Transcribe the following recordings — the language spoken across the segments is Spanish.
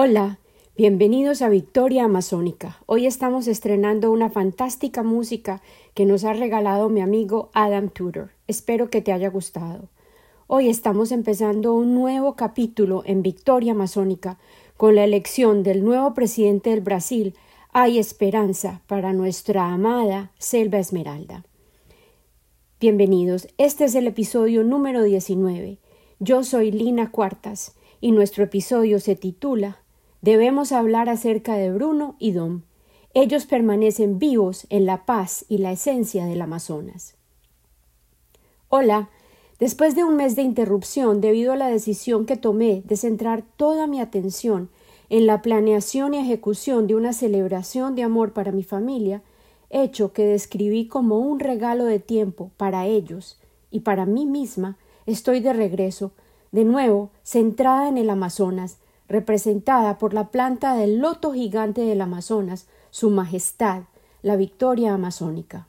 Hola, bienvenidos a Victoria Amazónica. Hoy estamos estrenando una fantástica música que nos ha regalado mi amigo Adam Tudor. Espero que te haya gustado. Hoy estamos empezando un nuevo capítulo en Victoria Amazónica con la elección del nuevo presidente del Brasil. Hay esperanza para nuestra amada Selva Esmeralda. Bienvenidos, este es el episodio número 19. Yo soy Lina Cuartas y nuestro episodio se titula Debemos hablar acerca de Bruno y Dom. Ellos permanecen vivos en la paz y la esencia del Amazonas. Hola, después de un mes de interrupción debido a la decisión que tomé de centrar toda mi atención en la planeación y ejecución de una celebración de amor para mi familia, hecho que describí como un regalo de tiempo para ellos y para mí misma, estoy de regreso, de nuevo centrada en el Amazonas, representada por la planta del loto gigante del Amazonas, Su Majestad, la Victoria Amazónica.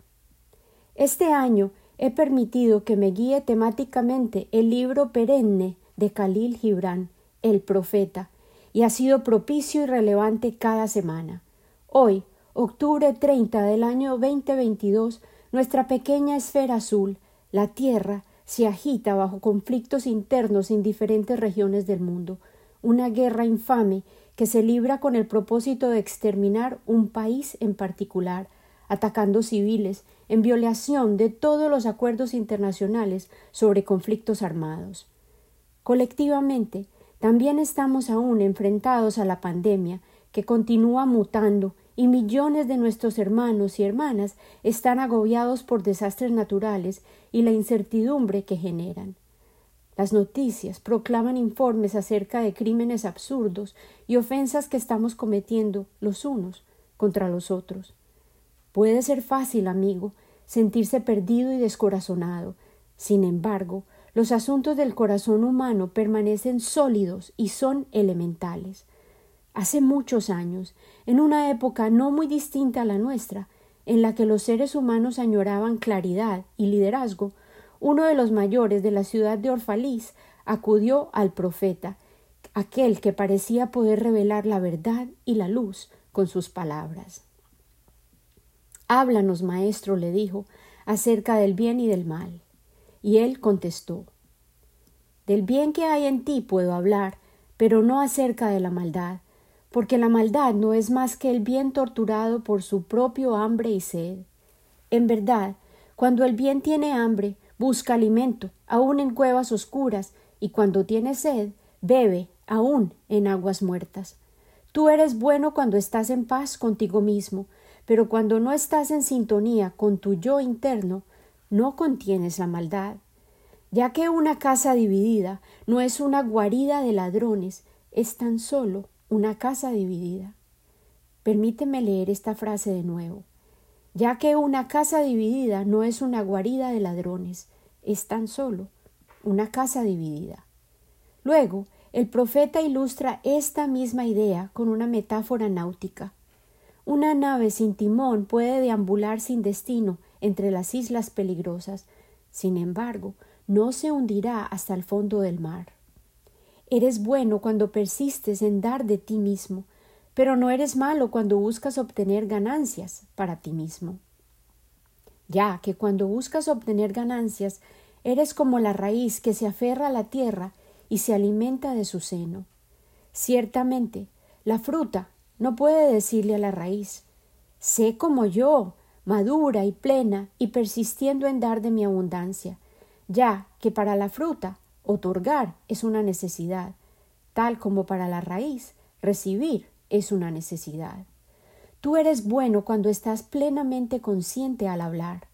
Este año he permitido que me guíe temáticamente el libro perenne de Khalil Gibran, El Profeta, y ha sido propicio y relevante cada semana. Hoy, octubre 30 del año 2022, nuestra pequeña esfera azul, la Tierra, se agita bajo conflictos internos en diferentes regiones del mundo, una guerra infame que se libra con el propósito de exterminar un país en particular, atacando civiles, en violación de todos los acuerdos internacionales sobre conflictos armados. Colectivamente, también estamos aún enfrentados a la pandemia, que continúa mutando y millones de nuestros hermanos y hermanas están agobiados por desastres naturales y la incertidumbre que generan. Las noticias proclaman informes acerca de crímenes absurdos y ofensas que estamos cometiendo los unos contra los otros. Puede ser fácil, amigo, sentirse perdido y descorazonado. Sin embargo, los asuntos del corazón humano permanecen sólidos y son elementales. Hace muchos años, en una época no muy distinta a la nuestra, en la que los seres humanos añoraban claridad y liderazgo, uno de los mayores de la ciudad de Orfalís acudió al profeta, aquel que parecía poder revelar la verdad y la luz con sus palabras. Háblanos, maestro, le dijo, acerca del bien y del mal. Y él contestó Del bien que hay en ti puedo hablar, pero no acerca de la maldad, porque la maldad no es más que el bien torturado por su propio hambre y sed. En verdad, cuando el bien tiene hambre, busca alimento, aun en cuevas oscuras, y cuando tiene sed, bebe, aun en aguas muertas. Tú eres bueno cuando estás en paz contigo mismo, pero cuando no estás en sintonía con tu yo interno, no contienes la maldad. Ya que una casa dividida no es una guarida de ladrones, es tan solo una casa dividida. Permíteme leer esta frase de nuevo ya que una casa dividida no es una guarida de ladrones, es tan solo una casa dividida. Luego, el profeta ilustra esta misma idea con una metáfora náutica. Una nave sin timón puede deambular sin destino entre las islas peligrosas, sin embargo, no se hundirá hasta el fondo del mar. Eres bueno cuando persistes en dar de ti mismo, pero no eres malo cuando buscas obtener ganancias para ti mismo. Ya que cuando buscas obtener ganancias, eres como la raíz que se aferra a la tierra y se alimenta de su seno. Ciertamente, la fruta no puede decirle a la raíz Sé como yo, madura y plena y persistiendo en dar de mi abundancia, ya que para la fruta otorgar es una necesidad, tal como para la raíz recibir es una necesidad. Tú eres bueno cuando estás plenamente consciente al hablar,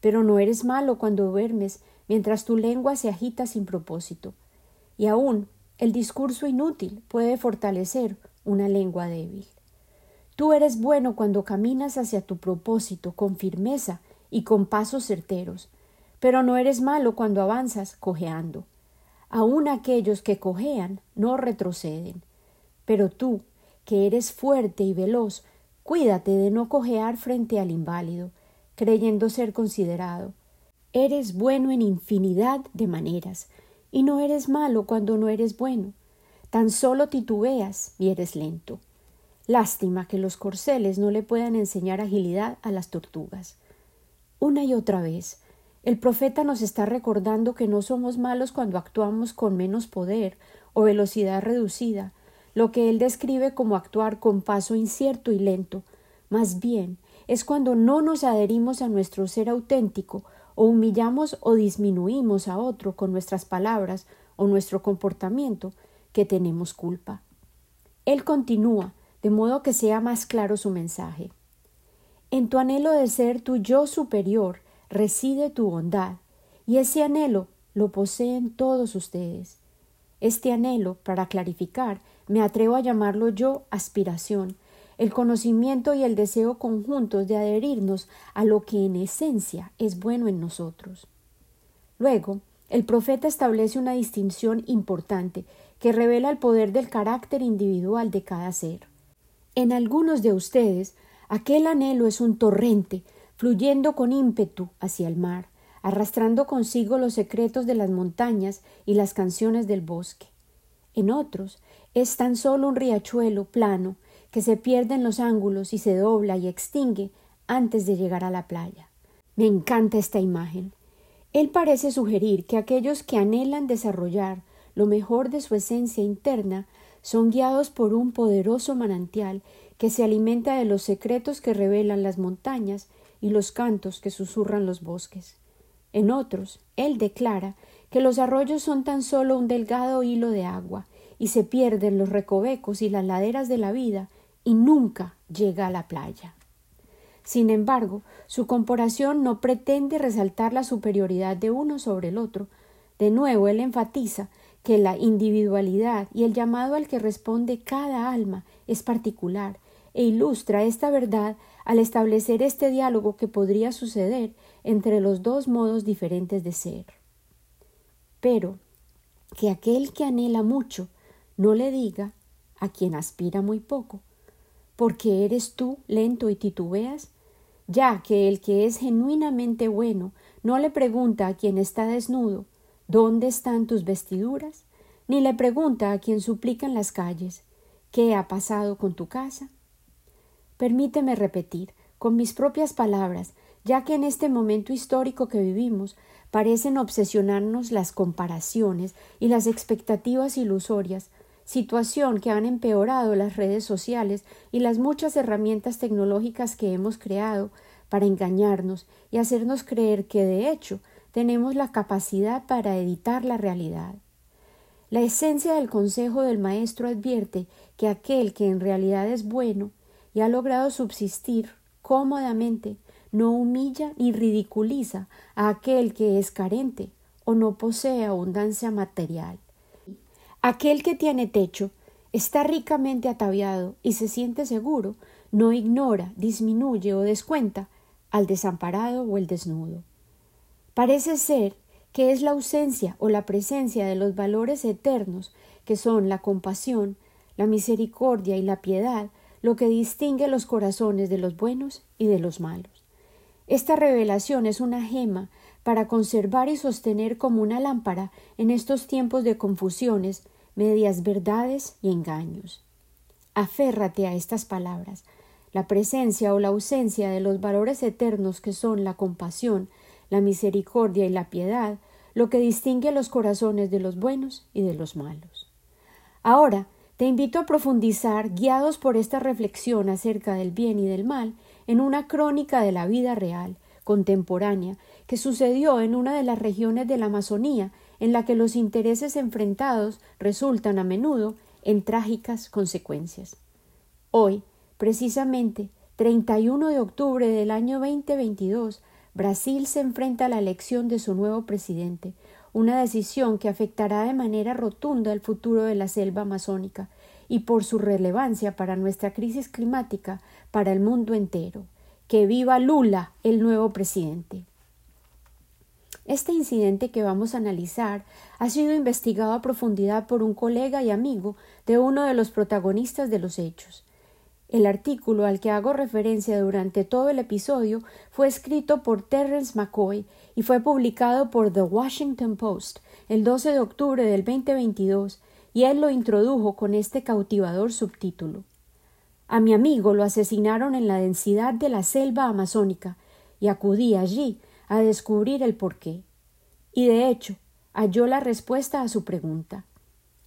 pero no eres malo cuando duermes mientras tu lengua se agita sin propósito. Y aún el discurso inútil puede fortalecer una lengua débil. Tú eres bueno cuando caminas hacia tu propósito con firmeza y con pasos certeros, pero no eres malo cuando avanzas cojeando. Aún aquellos que cojean no retroceden, pero tú que eres fuerte y veloz, cuídate de no cojear frente al inválido, creyendo ser considerado. Eres bueno en infinidad de maneras, y no eres malo cuando no eres bueno. Tan solo titubeas y eres lento. Lástima que los corceles no le puedan enseñar agilidad a las tortugas. Una y otra vez, el profeta nos está recordando que no somos malos cuando actuamos con menos poder o velocidad reducida, lo que él describe como actuar con paso incierto y lento. Más bien, es cuando no nos adherimos a nuestro ser auténtico o humillamos o disminuimos a otro con nuestras palabras o nuestro comportamiento que tenemos culpa. Él continúa, de modo que sea más claro su mensaje. En tu anhelo de ser tu yo superior reside tu bondad, y ese anhelo lo poseen todos ustedes. Este anhelo, para clarificar, me atrevo a llamarlo yo aspiración, el conocimiento y el deseo conjuntos de adherirnos a lo que en esencia es bueno en nosotros. Luego, el profeta establece una distinción importante que revela el poder del carácter individual de cada ser. En algunos de ustedes, aquel anhelo es un torrente, fluyendo con ímpetu hacia el mar, arrastrando consigo los secretos de las montañas y las canciones del bosque. En otros, es tan solo un riachuelo plano que se pierde en los ángulos y se dobla y extingue antes de llegar a la playa. Me encanta esta imagen. Él parece sugerir que aquellos que anhelan desarrollar lo mejor de su esencia interna son guiados por un poderoso manantial que se alimenta de los secretos que revelan las montañas y los cantos que susurran los bosques. En otros, él declara que los arroyos son tan solo un delgado hilo de agua y se pierden los recovecos y las laderas de la vida y nunca llega a la playa. Sin embargo, su comparación no pretende resaltar la superioridad de uno sobre el otro. De nuevo, él enfatiza que la individualidad y el llamado al que responde cada alma es particular e ilustra esta verdad al establecer este diálogo que podría suceder entre los dos modos diferentes de ser. Pero que aquel que anhela mucho no le diga a quien aspira muy poco, porque eres tú lento y titubeas, ya que el que es genuinamente bueno no le pregunta a quien está desnudo ¿Dónde están tus vestiduras? ni le pregunta a quien suplica en las calles ¿Qué ha pasado con tu casa? Permíteme repetir, con mis propias palabras, ya que en este momento histórico que vivimos parecen obsesionarnos las comparaciones y las expectativas ilusorias situación que han empeorado las redes sociales y las muchas herramientas tecnológicas que hemos creado para engañarnos y hacernos creer que de hecho tenemos la capacidad para editar la realidad. La esencia del consejo del maestro advierte que aquel que en realidad es bueno y ha logrado subsistir cómodamente no humilla ni ridiculiza a aquel que es carente o no posee abundancia material. Aquel que tiene techo, está ricamente ataviado y se siente seguro, no ignora, disminuye o descuenta al desamparado o el desnudo. Parece ser que es la ausencia o la presencia de los valores eternos, que son la compasión, la misericordia y la piedad, lo que distingue los corazones de los buenos y de los malos. Esta revelación es una gema para conservar y sostener como una lámpara en estos tiempos de confusiones medias verdades y engaños. Aférrate a estas palabras. La presencia o la ausencia de los valores eternos que son la compasión, la misericordia y la piedad, lo que distingue los corazones de los buenos y de los malos. Ahora, te invito a profundizar, guiados por esta reflexión acerca del bien y del mal, en una crónica de la vida real, contemporánea, que sucedió en una de las regiones de la Amazonía en la que los intereses enfrentados resultan a menudo en trágicas consecuencias. Hoy, precisamente, 31 de octubre del año 2022, Brasil se enfrenta a la elección de su nuevo presidente, una decisión que afectará de manera rotunda el futuro de la selva amazónica y por su relevancia para nuestra crisis climática para el mundo entero. Que viva Lula, el nuevo presidente. Este incidente que vamos a analizar ha sido investigado a profundidad por un colega y amigo de uno de los protagonistas de los hechos. El artículo al que hago referencia durante todo el episodio fue escrito por Terrence McCoy y fue publicado por The Washington Post el 12 de octubre del 2022 y él lo introdujo con este cautivador subtítulo. A mi amigo lo asesinaron en la densidad de la selva amazónica, y acudí allí a descubrir el porqué. Y de hecho, halló la respuesta a su pregunta.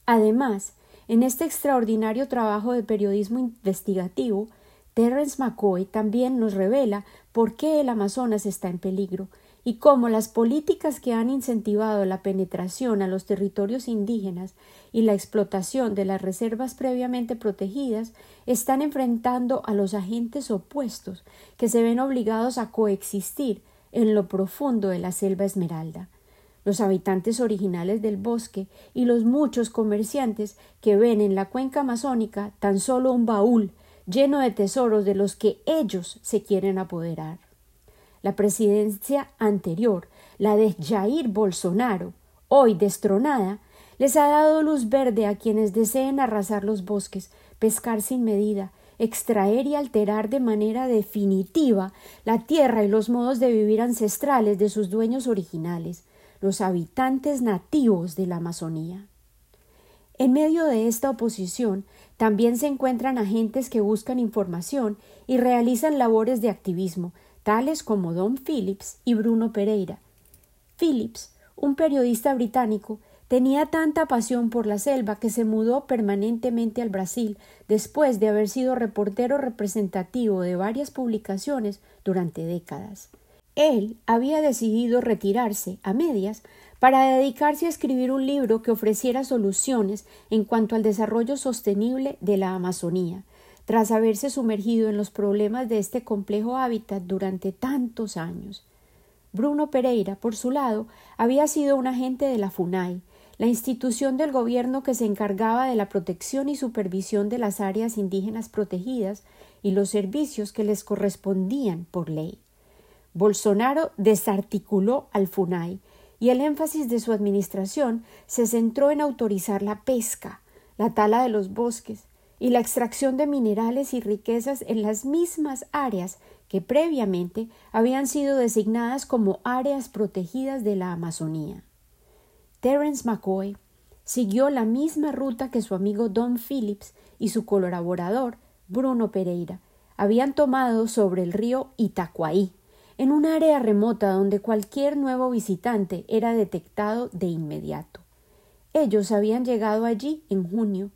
Además, en este extraordinario trabajo de periodismo investigativo, Terence McCoy también nos revela por qué el Amazonas está en peligro y cómo las políticas que han incentivado la penetración a los territorios indígenas y la explotación de las reservas previamente protegidas están enfrentando a los agentes opuestos que se ven obligados a coexistir en lo profundo de la selva esmeralda los habitantes originales del bosque y los muchos comerciantes que ven en la cuenca amazónica tan solo un baúl lleno de tesoros de los que ellos se quieren apoderar. La presidencia anterior, la de Jair Bolsonaro, hoy destronada, les ha dado luz verde a quienes deseen arrasar los bosques, pescar sin medida, extraer y alterar de manera definitiva la tierra y los modos de vivir ancestrales de sus dueños originales, los habitantes nativos de la Amazonía. En medio de esta oposición también se encuentran agentes que buscan información y realizan labores de activismo, tales como Don Phillips y Bruno Pereira. Phillips, un periodista británico, tenía tanta pasión por la selva que se mudó permanentemente al Brasil después de haber sido reportero representativo de varias publicaciones durante décadas. Él había decidido retirarse a medias para dedicarse a escribir un libro que ofreciera soluciones en cuanto al desarrollo sostenible de la Amazonía, tras haberse sumergido en los problemas de este complejo hábitat durante tantos años. Bruno Pereira, por su lado, había sido un agente de la FUNAI, la institución del gobierno que se encargaba de la protección y supervisión de las áreas indígenas protegidas y los servicios que les correspondían por ley. Bolsonaro desarticuló al FUNAI y el énfasis de su administración se centró en autorizar la pesca, la tala de los bosques y la extracción de minerales y riquezas en las mismas áreas que previamente habían sido designadas como áreas protegidas de la Amazonía. Terence McCoy siguió la misma ruta que su amigo Don Phillips y su colaborador Bruno Pereira habían tomado sobre el río Itacuaí, en un área remota donde cualquier nuevo visitante era detectado de inmediato. Ellos habían llegado allí en junio.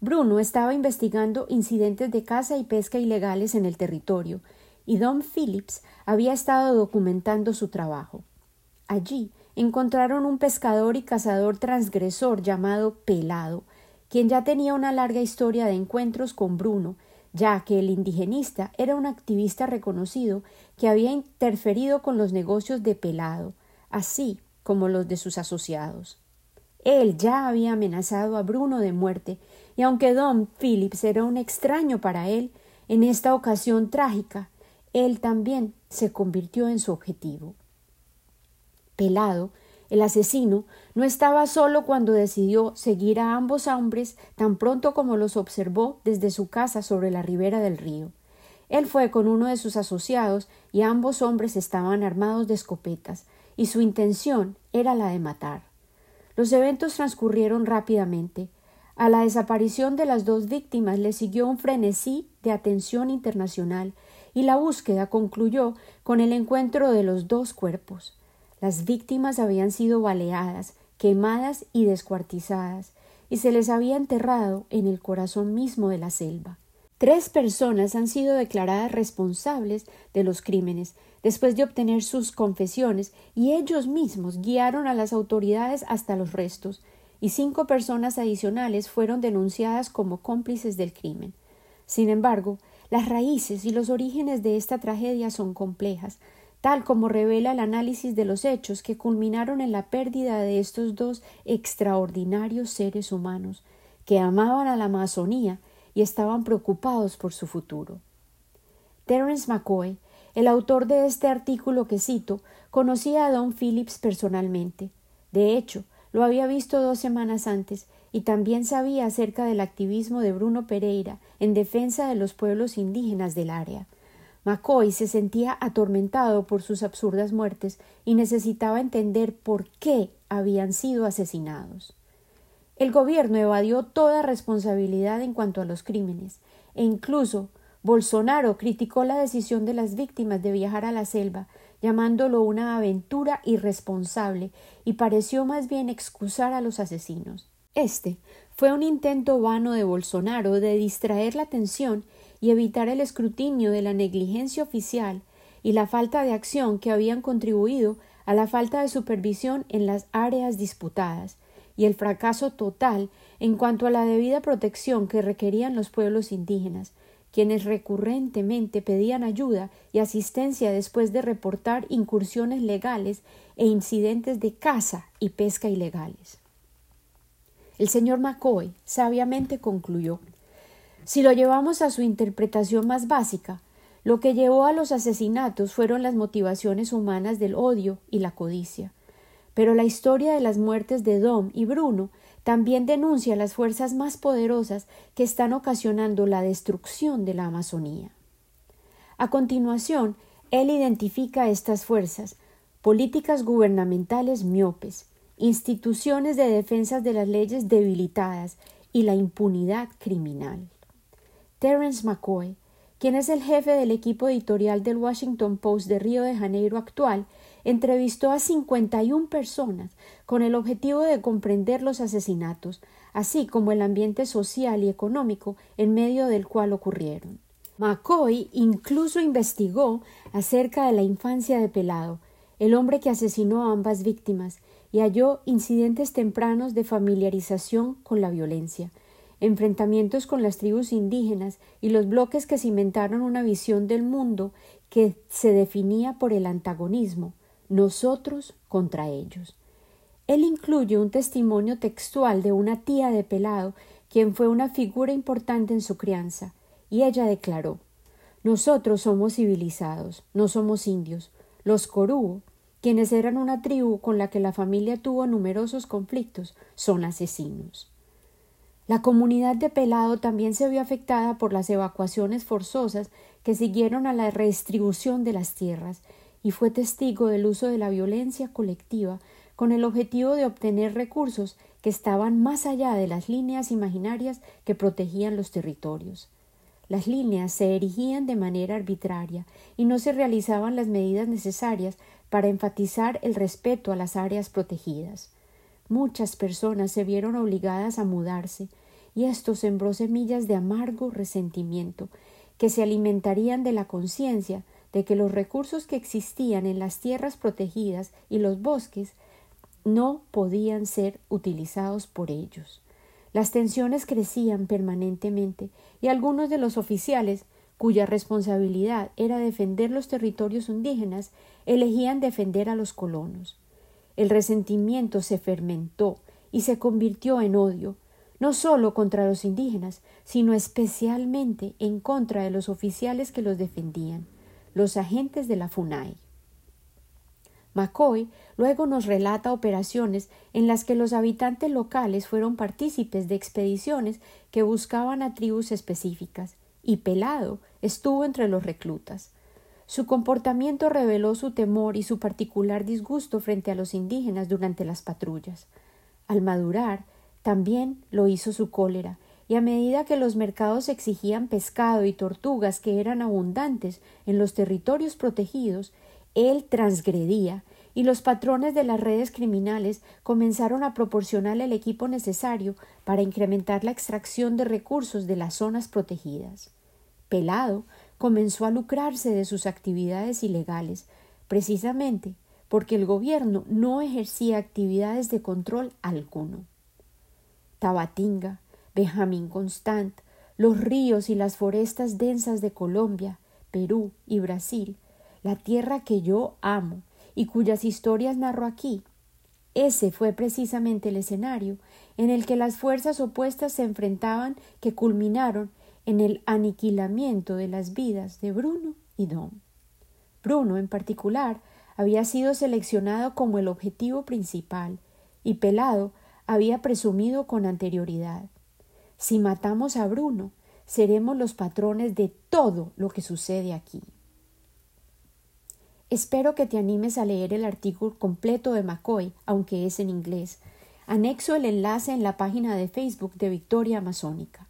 Bruno estaba investigando incidentes de caza y pesca ilegales en el territorio, y Don Phillips había estado documentando su trabajo. Allí encontraron un pescador y cazador transgresor llamado Pelado, quien ya tenía una larga historia de encuentros con Bruno ya que el indigenista era un activista reconocido que había interferido con los negocios de Pelado, así como los de sus asociados. Él ya había amenazado a Bruno de muerte, y aunque Don Phillips era un extraño para él, en esta ocasión trágica, él también se convirtió en su objetivo. Pelado el asesino no estaba solo cuando decidió seguir a ambos hombres tan pronto como los observó desde su casa sobre la ribera del río. Él fue con uno de sus asociados y ambos hombres estaban armados de escopetas, y su intención era la de matar. Los eventos transcurrieron rápidamente. A la desaparición de las dos víctimas le siguió un frenesí de atención internacional, y la búsqueda concluyó con el encuentro de los dos cuerpos. Las víctimas habían sido baleadas, quemadas y descuartizadas, y se les había enterrado en el corazón mismo de la selva. Tres personas han sido declaradas responsables de los crímenes después de obtener sus confesiones y ellos mismos guiaron a las autoridades hasta los restos, y cinco personas adicionales fueron denunciadas como cómplices del crimen. Sin embargo, las raíces y los orígenes de esta tragedia son complejas, tal como revela el análisis de los hechos que culminaron en la pérdida de estos dos extraordinarios seres humanos, que amaban a la Amazonía y estaban preocupados por su futuro. Terence McCoy, el autor de este artículo que cito, conocía a Don Phillips personalmente. De hecho, lo había visto dos semanas antes y también sabía acerca del activismo de Bruno Pereira en defensa de los pueblos indígenas del área. McCoy se sentía atormentado por sus absurdas muertes y necesitaba entender por qué habían sido asesinados. El gobierno evadió toda responsabilidad en cuanto a los crímenes, e incluso Bolsonaro criticó la decisión de las víctimas de viajar a la selva, llamándolo una aventura irresponsable, y pareció más bien excusar a los asesinos. Este fue un intento vano de Bolsonaro de distraer la atención y evitar el escrutinio de la negligencia oficial y la falta de acción que habían contribuido a la falta de supervisión en las áreas disputadas y el fracaso total en cuanto a la debida protección que requerían los pueblos indígenas, quienes recurrentemente pedían ayuda y asistencia después de reportar incursiones legales e incidentes de caza y pesca ilegales. El señor McCoy sabiamente concluyó Si lo llevamos a su interpretación más básica, lo que llevó a los asesinatos fueron las motivaciones humanas del odio y la codicia. Pero la historia de las muertes de Dom y Bruno también denuncia las fuerzas más poderosas que están ocasionando la destrucción de la Amazonía. A continuación, él identifica estas fuerzas, políticas gubernamentales miopes, instituciones de defensa de las leyes debilitadas y la impunidad criminal. Terence McCoy quien es el jefe del equipo editorial del Washington Post de Río de Janeiro actual, entrevistó a 51 personas con el objetivo de comprender los asesinatos, así como el ambiente social y económico en medio del cual ocurrieron. McCoy incluso investigó acerca de la infancia de Pelado, el hombre que asesinó a ambas víctimas, y halló incidentes tempranos de familiarización con la violencia, enfrentamientos con las tribus indígenas y los bloques que cimentaron una visión del mundo que se definía por el antagonismo, nosotros contra ellos. Él incluye un testimonio textual de una tía de Pelado, quien fue una figura importante en su crianza, y ella declaró Nosotros somos civilizados, no somos indios. Los Corú, quienes eran una tribu con la que la familia tuvo numerosos conflictos, son asesinos. La comunidad de Pelado también se vio afectada por las evacuaciones forzosas que siguieron a la redistribución de las tierras y fue testigo del uso de la violencia colectiva con el objetivo de obtener recursos que estaban más allá de las líneas imaginarias que protegían los territorios. Las líneas se erigían de manera arbitraria y no se realizaban las medidas necesarias para enfatizar el respeto a las áreas protegidas. Muchas personas se vieron obligadas a mudarse, y esto sembró semillas de amargo resentimiento, que se alimentarían de la conciencia de que los recursos que existían en las tierras protegidas y los bosques no podían ser utilizados por ellos. Las tensiones crecían permanentemente y algunos de los oficiales, cuya responsabilidad era defender los territorios indígenas, elegían defender a los colonos. El resentimiento se fermentó y se convirtió en odio, no solo contra los indígenas, sino especialmente en contra de los oficiales que los defendían, los agentes de la FUNAI. McCoy luego nos relata operaciones en las que los habitantes locales fueron partícipes de expediciones que buscaban a tribus específicas, y Pelado estuvo entre los reclutas. Su comportamiento reveló su temor y su particular disgusto frente a los indígenas durante las patrullas. Al madurar, también lo hizo su cólera, y a medida que los mercados exigían pescado y tortugas que eran abundantes en los territorios protegidos, él transgredía, y los patrones de las redes criminales comenzaron a proporcionar el equipo necesario para incrementar la extracción de recursos de las zonas protegidas. Pelado comenzó a lucrarse de sus actividades ilegales, precisamente porque el gobierno no ejercía actividades de control alguno. Tabatinga, Benjamín Constant, los ríos y las forestas densas de Colombia, Perú y Brasil, la tierra que yo amo y cuyas historias narro aquí. Ese fue precisamente el escenario en el que las fuerzas opuestas se enfrentaban que culminaron en el aniquilamiento de las vidas de Bruno y Dom. Bruno, en particular, había sido seleccionado como el objetivo principal, y Pelado había presumido con anterioridad. Si matamos a Bruno, seremos los patrones de todo lo que sucede aquí. Espero que te animes a leer el artículo completo de McCoy, aunque es en inglés. Anexo el enlace en la página de Facebook de Victoria Amazónica.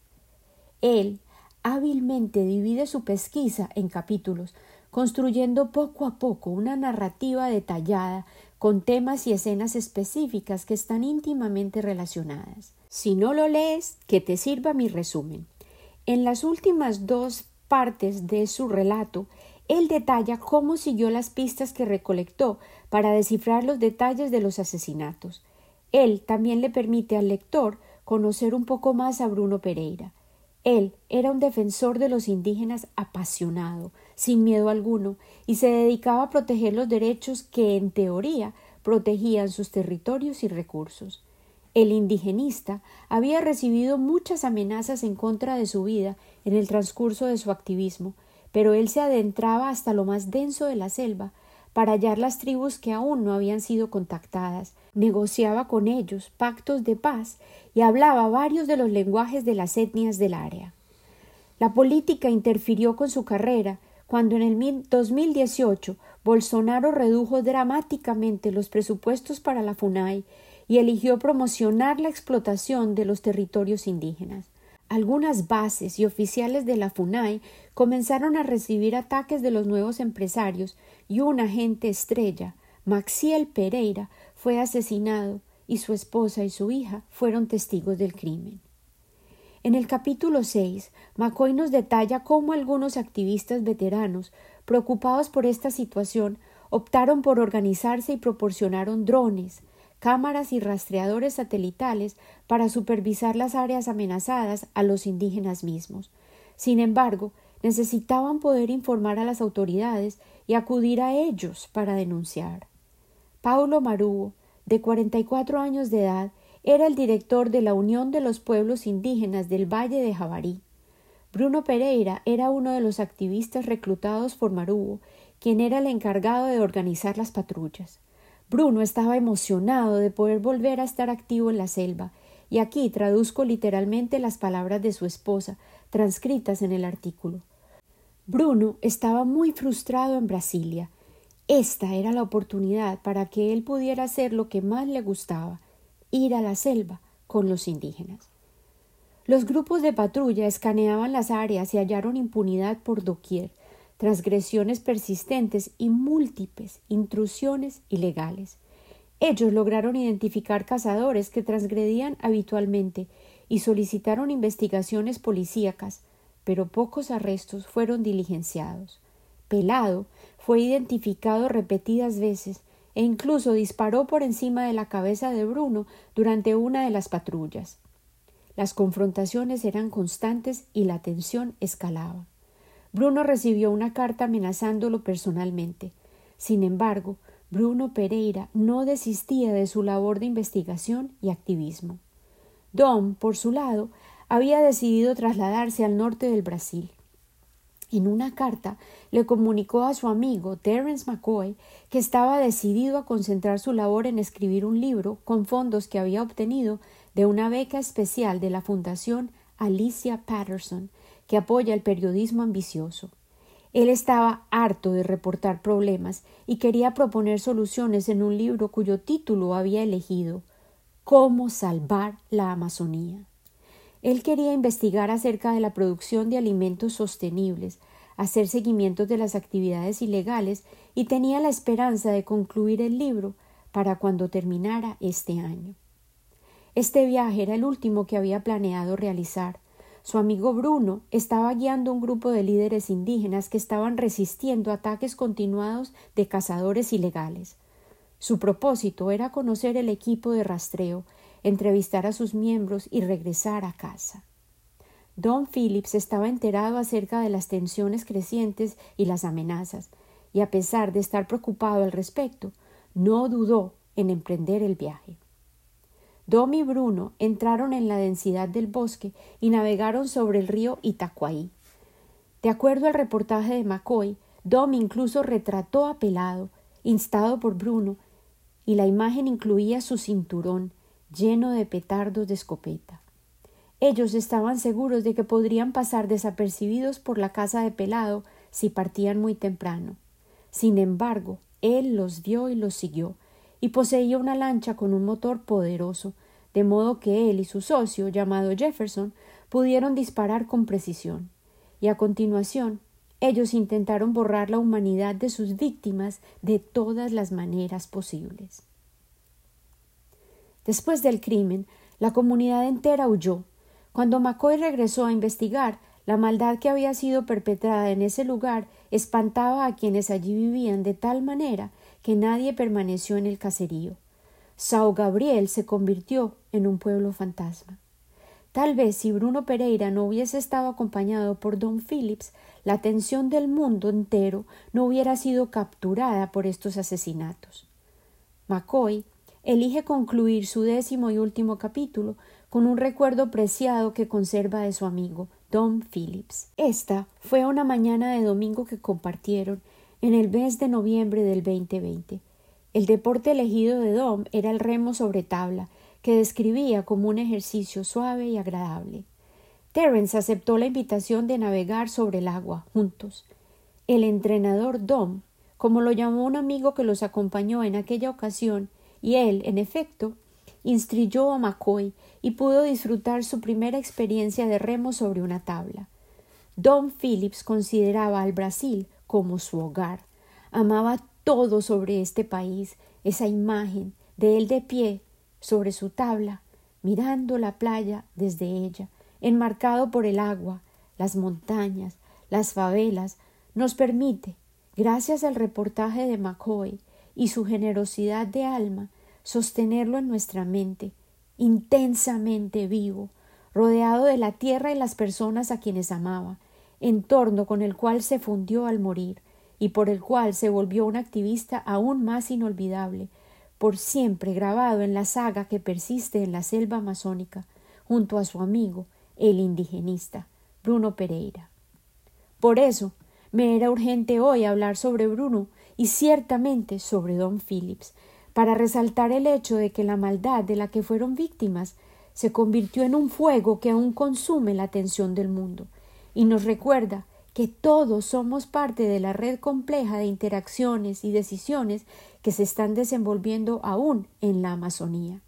Él hábilmente divide su pesquisa en capítulos, construyendo poco a poco una narrativa detallada con temas y escenas específicas que están íntimamente relacionadas. Si no lo lees, que te sirva mi resumen. En las últimas dos partes de su relato, él detalla cómo siguió las pistas que recolectó para descifrar los detalles de los asesinatos. Él también le permite al lector conocer un poco más a Bruno Pereira. Él era un defensor de los indígenas apasionado, sin miedo alguno, y se dedicaba a proteger los derechos que, en teoría, protegían sus territorios y recursos. El indigenista había recibido muchas amenazas en contra de su vida en el transcurso de su activismo, pero él se adentraba hasta lo más denso de la selva para hallar las tribus que aún no habían sido contactadas, negociaba con ellos pactos de paz y hablaba varios de los lenguajes de las etnias del área. La política interfirió con su carrera cuando en el 2018 Bolsonaro redujo dramáticamente los presupuestos para la FUNAI y eligió promocionar la explotación de los territorios indígenas. Algunas bases y oficiales de la FUNAI comenzaron a recibir ataques de los nuevos empresarios y un agente estrella, Maxiel Pereira, fue asesinado y su esposa y su hija fueron testigos del crimen. En el capítulo 6, McCoy nos detalla cómo algunos activistas veteranos, preocupados por esta situación, optaron por organizarse y proporcionaron drones, cámaras y rastreadores satelitales para supervisar las áreas amenazadas a los indígenas mismos. Sin embargo, necesitaban poder informar a las autoridades y acudir a ellos para denunciar. Paulo Marugo, de 44 años de edad, era el director de la Unión de los Pueblos Indígenas del Valle de Jabarí. Bruno Pereira era uno de los activistas reclutados por Marugo, quien era el encargado de organizar las patrullas. Bruno estaba emocionado de poder volver a estar activo en la selva, y aquí traduzco literalmente las palabras de su esposa, transcritas en el artículo. Bruno estaba muy frustrado en Brasilia. Esta era la oportunidad para que él pudiera hacer lo que más le gustaba, ir a la selva con los indígenas. Los grupos de patrulla escaneaban las áreas y hallaron impunidad por doquier, transgresiones persistentes y múltiples intrusiones ilegales. Ellos lograron identificar cazadores que transgredían habitualmente y solicitaron investigaciones policíacas, pero pocos arrestos fueron diligenciados. Pelado fue identificado repetidas veces e incluso disparó por encima de la cabeza de Bruno durante una de las patrullas. Las confrontaciones eran constantes y la tensión escalaba. Bruno recibió una carta amenazándolo personalmente. Sin embargo, Bruno Pereira no desistía de su labor de investigación y activismo. Dom, por su lado, había decidido trasladarse al norte del Brasil. En una carta le comunicó a su amigo Terence McCoy que estaba decidido a concentrar su labor en escribir un libro con fondos que había obtenido de una beca especial de la Fundación Alicia Patterson, que apoya el periodismo ambicioso. Él estaba harto de reportar problemas y quería proponer soluciones en un libro cuyo título había elegido Cómo salvar la Amazonía. Él quería investigar acerca de la producción de alimentos sostenibles, hacer seguimientos de las actividades ilegales y tenía la esperanza de concluir el libro para cuando terminara este año. Este viaje era el último que había planeado realizar, su amigo Bruno estaba guiando un grupo de líderes indígenas que estaban resistiendo ataques continuados de cazadores ilegales. Su propósito era conocer el equipo de rastreo, entrevistar a sus miembros y regresar a casa. Don Phillips estaba enterado acerca de las tensiones crecientes y las amenazas, y a pesar de estar preocupado al respecto, no dudó en emprender el viaje. Dom y Bruno entraron en la densidad del bosque y navegaron sobre el río Itacuaí. De acuerdo al reportaje de McCoy, Dom incluso retrató a Pelado, instado por Bruno, y la imagen incluía su cinturón lleno de petardos de escopeta. Ellos estaban seguros de que podrían pasar desapercibidos por la casa de Pelado si partían muy temprano. Sin embargo, él los vio y los siguió, y poseía una lancha con un motor poderoso, de modo que él y su socio, llamado Jefferson, pudieron disparar con precisión. Y a continuación, ellos intentaron borrar la humanidad de sus víctimas de todas las maneras posibles. Después del crimen, la comunidad entera huyó. Cuando McCoy regresó a investigar, la maldad que había sido perpetrada en ese lugar espantaba a quienes allí vivían de tal manera que nadie permaneció en el caserío. Sao Gabriel se convirtió en un pueblo fantasma. Tal vez si Bruno Pereira no hubiese estado acompañado por Don Phillips, la atención del mundo entero no hubiera sido capturada por estos asesinatos. McCoy elige concluir su décimo y último capítulo con un recuerdo preciado que conserva de su amigo, Don Phillips. Esta fue una mañana de domingo que compartieron en el mes de noviembre del 2020. El deporte elegido de Dom era el remo sobre tabla, que describía como un ejercicio suave y agradable. Terence aceptó la invitación de navegar sobre el agua juntos. El entrenador Dom, como lo llamó un amigo que los acompañó en aquella ocasión, y él, en efecto, instruyó a McCoy y pudo disfrutar su primera experiencia de remo sobre una tabla. Don Phillips consideraba al Brasil como su hogar. Amaba todo sobre este país, esa imagen de él de pie sobre su tabla, mirando la playa desde ella, enmarcado por el agua, las montañas, las favelas, nos permite, gracias al reportaje de McCoy y su generosidad de alma, sostenerlo en nuestra mente, intensamente vivo, rodeado de la tierra y las personas a quienes amaba, entorno con el cual se fundió al morir y por el cual se volvió un activista aún más inolvidable, por siempre grabado en la saga que persiste en la selva amazónica, junto a su amigo, el indigenista, Bruno Pereira. Por eso, me era urgente hoy hablar sobre Bruno y ciertamente sobre Don Phillips, para resaltar el hecho de que la maldad de la que fueron víctimas se convirtió en un fuego que aún consume la atención del mundo, y nos recuerda que todos somos parte de la red compleja de interacciones y decisiones que se están desenvolviendo aún en la Amazonía.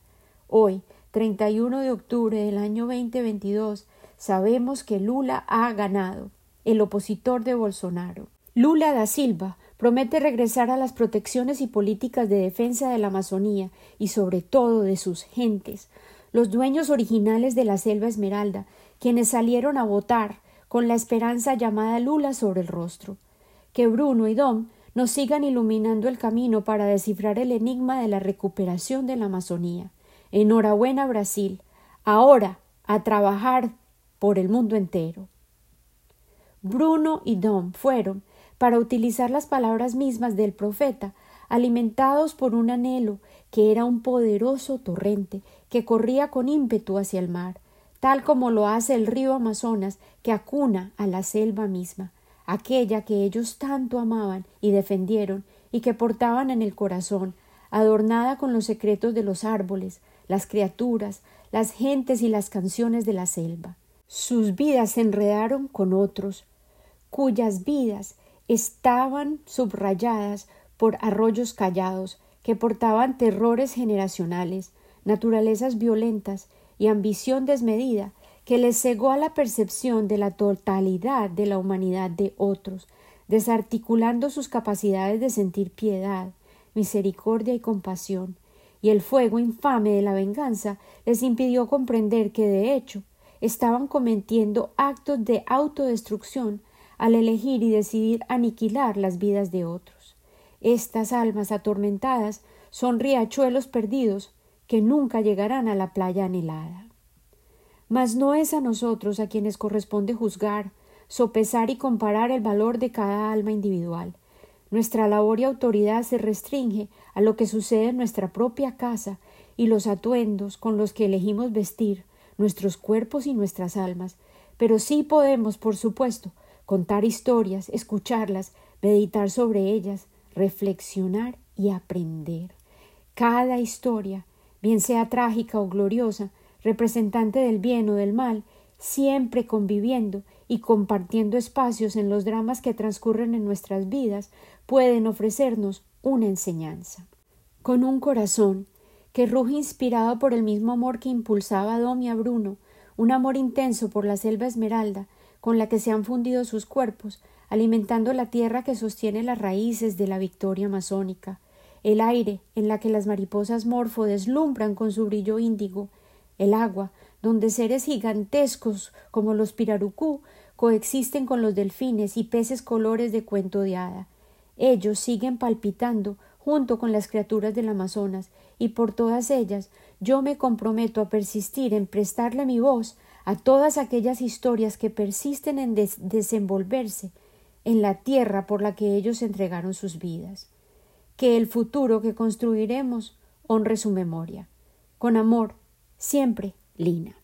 Hoy, 31 de octubre del año 2022, sabemos que Lula ha ganado, el opositor de Bolsonaro. Lula da Silva promete regresar a las protecciones y políticas de defensa de la Amazonía y sobre todo de sus gentes, los dueños originales de la selva Esmeralda, quienes salieron a votar con la esperanza llamada Lula sobre el rostro. Que Bruno y Dom nos sigan iluminando el camino para descifrar el enigma de la recuperación de la Amazonía. Enhorabuena, Brasil. Ahora a trabajar por el mundo entero. Bruno y Dom fueron, para utilizar las palabras mismas del profeta, alimentados por un anhelo que era un poderoso torrente que corría con ímpetu hacia el mar, tal como lo hace el río Amazonas que acuna a la selva misma, aquella que ellos tanto amaban y defendieron y que portaban en el corazón, adornada con los secretos de los árboles, las criaturas, las gentes y las canciones de la selva. Sus vidas se enredaron con otros, cuyas vidas estaban subrayadas por arroyos callados que portaban terrores generacionales, naturalezas violentas y ambición desmedida que les cegó a la percepción de la totalidad de la humanidad de otros, desarticulando sus capacidades de sentir piedad, misericordia y compasión, y el fuego infame de la venganza les impidió comprender que de hecho estaban cometiendo actos de autodestrucción al elegir y decidir aniquilar las vidas de otros. Estas almas atormentadas son riachuelos perdidos que nunca llegarán a la playa anhelada. Mas no es a nosotros a quienes corresponde juzgar, sopesar y comparar el valor de cada alma individual. Nuestra labor y autoridad se restringe a lo que sucede en nuestra propia casa y los atuendos con los que elegimos vestir nuestros cuerpos y nuestras almas, pero sí podemos, por supuesto, contar historias, escucharlas, meditar sobre ellas, reflexionar y aprender. Cada historia bien sea trágica o gloriosa, representante del bien o del mal, siempre conviviendo y compartiendo espacios en los dramas que transcurren en nuestras vidas, pueden ofrecernos una enseñanza. Con un corazón que ruge inspirado por el mismo amor que impulsaba a Dom y a Bruno, un amor intenso por la selva esmeralda, con la que se han fundido sus cuerpos, alimentando la tierra que sostiene las raíces de la victoria masónica, el aire en la que las mariposas morfo deslumbran con su brillo índigo, el agua, donde seres gigantescos como los pirarucú coexisten con los delfines y peces colores de cuento de hada. Ellos siguen palpitando junto con las criaturas del Amazonas, y por todas ellas yo me comprometo a persistir en prestarle mi voz a todas aquellas historias que persisten en desenvolverse en la tierra por la que ellos entregaron sus vidas. Que el futuro que construiremos honre su memoria. Con amor, siempre, Lina.